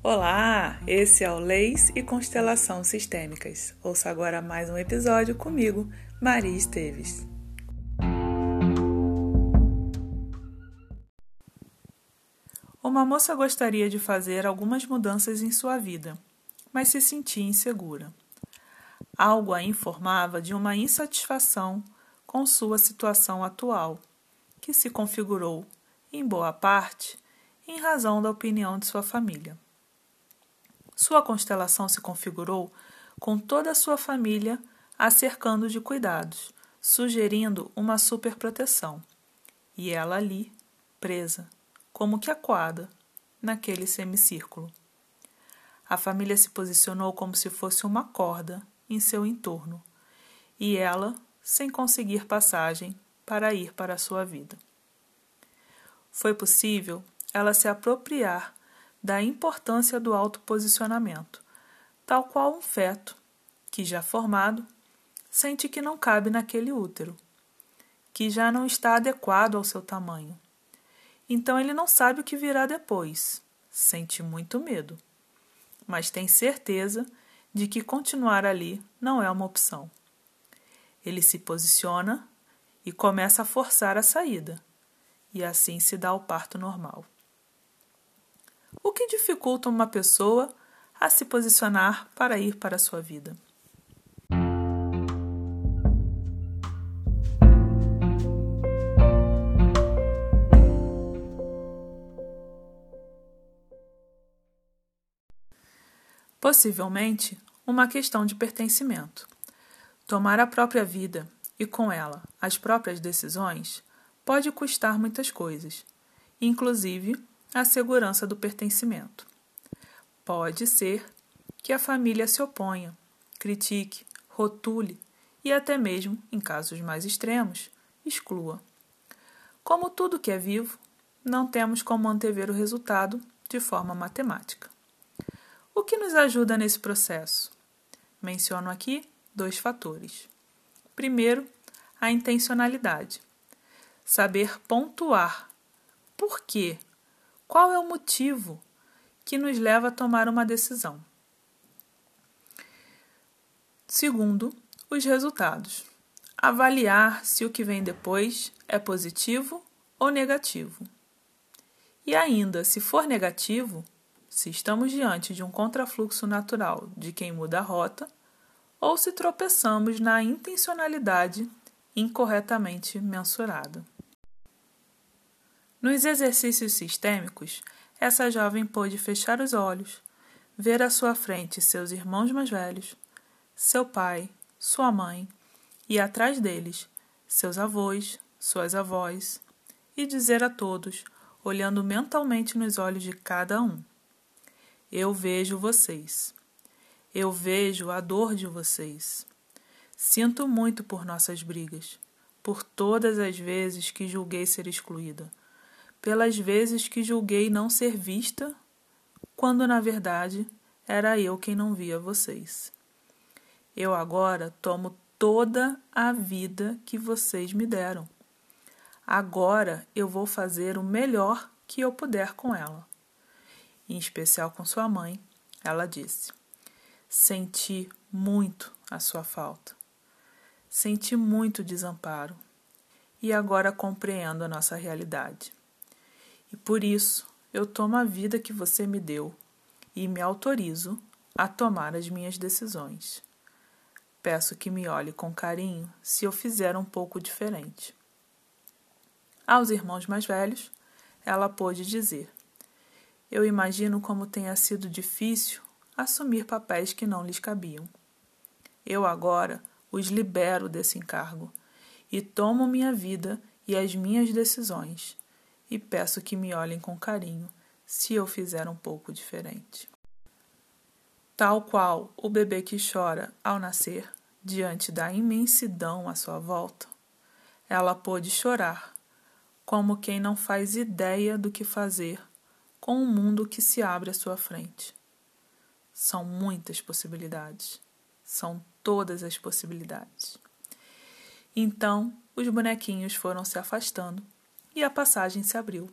Olá, esse é o Leis e Constelação Sistêmicas. Ouça agora mais um episódio comigo, Maria Esteves. Uma moça gostaria de fazer algumas mudanças em sua vida, mas se sentia insegura. Algo a informava de uma insatisfação com sua situação atual, que se configurou, em boa parte, em razão da opinião de sua família. Sua constelação se configurou com toda a sua família a cercando de cuidados, sugerindo uma superproteção. E ela ali, presa, como que aquada, naquele semicírculo. A família se posicionou como se fosse uma corda em seu entorno, e ela, sem conseguir passagem para ir para a sua vida. Foi possível ela se apropriar da importância do autoposicionamento, tal qual um feto que, já formado, sente que não cabe naquele útero, que já não está adequado ao seu tamanho. Então ele não sabe o que virá depois, sente muito medo, mas tem certeza de que continuar ali não é uma opção. Ele se posiciona e começa a forçar a saída, e assim se dá o parto normal. Que dificulta uma pessoa a se posicionar para ir para a sua vida? Possivelmente, uma questão de pertencimento. Tomar a própria vida e, com ela, as próprias decisões pode custar muitas coisas, inclusive a segurança do pertencimento. Pode ser que a família se oponha, critique, rotule e até mesmo, em casos mais extremos, exclua. Como tudo que é vivo, não temos como antever o resultado de forma matemática. O que nos ajuda nesse processo? Menciono aqui dois fatores. Primeiro, a intencionalidade. Saber pontuar por quê qual é o motivo que nos leva a tomar uma decisão? Segundo, os resultados. Avaliar se o que vem depois é positivo ou negativo. E ainda, se for negativo, se estamos diante de um contrafluxo natural de quem muda a rota, ou se tropeçamos na intencionalidade incorretamente mensurada. Nos exercícios sistêmicos, essa jovem pôde fechar os olhos, ver à sua frente seus irmãos mais velhos, seu pai, sua mãe e atrás deles seus avós, suas avós, e dizer a todos, olhando mentalmente nos olhos de cada um: Eu vejo vocês. Eu vejo a dor de vocês. Sinto muito por nossas brigas, por todas as vezes que julguei ser excluída pelas vezes que julguei não ser vista, quando na verdade era eu quem não via vocês. Eu agora tomo toda a vida que vocês me deram. Agora eu vou fazer o melhor que eu puder com ela. Em especial com sua mãe, ela disse: Senti muito a sua falta. Senti muito desamparo. E agora compreendo a nossa realidade. E por isso eu tomo a vida que você me deu e me autorizo a tomar as minhas decisões. Peço que me olhe com carinho se eu fizer um pouco diferente. Aos irmãos mais velhos, ela pôde dizer: Eu imagino como tenha sido difícil assumir papéis que não lhes cabiam. Eu agora os libero desse encargo e tomo minha vida e as minhas decisões e peço que me olhem com carinho se eu fizer um pouco diferente. Tal qual o bebê que chora ao nascer diante da imensidão à sua volta, ela pôde chorar, como quem não faz ideia do que fazer com o mundo que se abre à sua frente. São muitas possibilidades, são todas as possibilidades. Então, os bonequinhos foram se afastando e a passagem se abriu.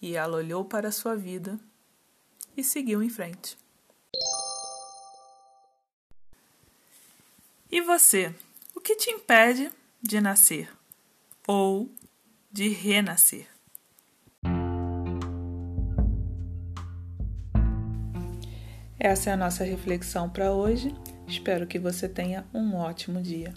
E ela olhou para sua vida e seguiu em frente. E você, o que te impede de nascer ou de renascer? Essa é a nossa reflexão para hoje. Espero que você tenha um ótimo dia.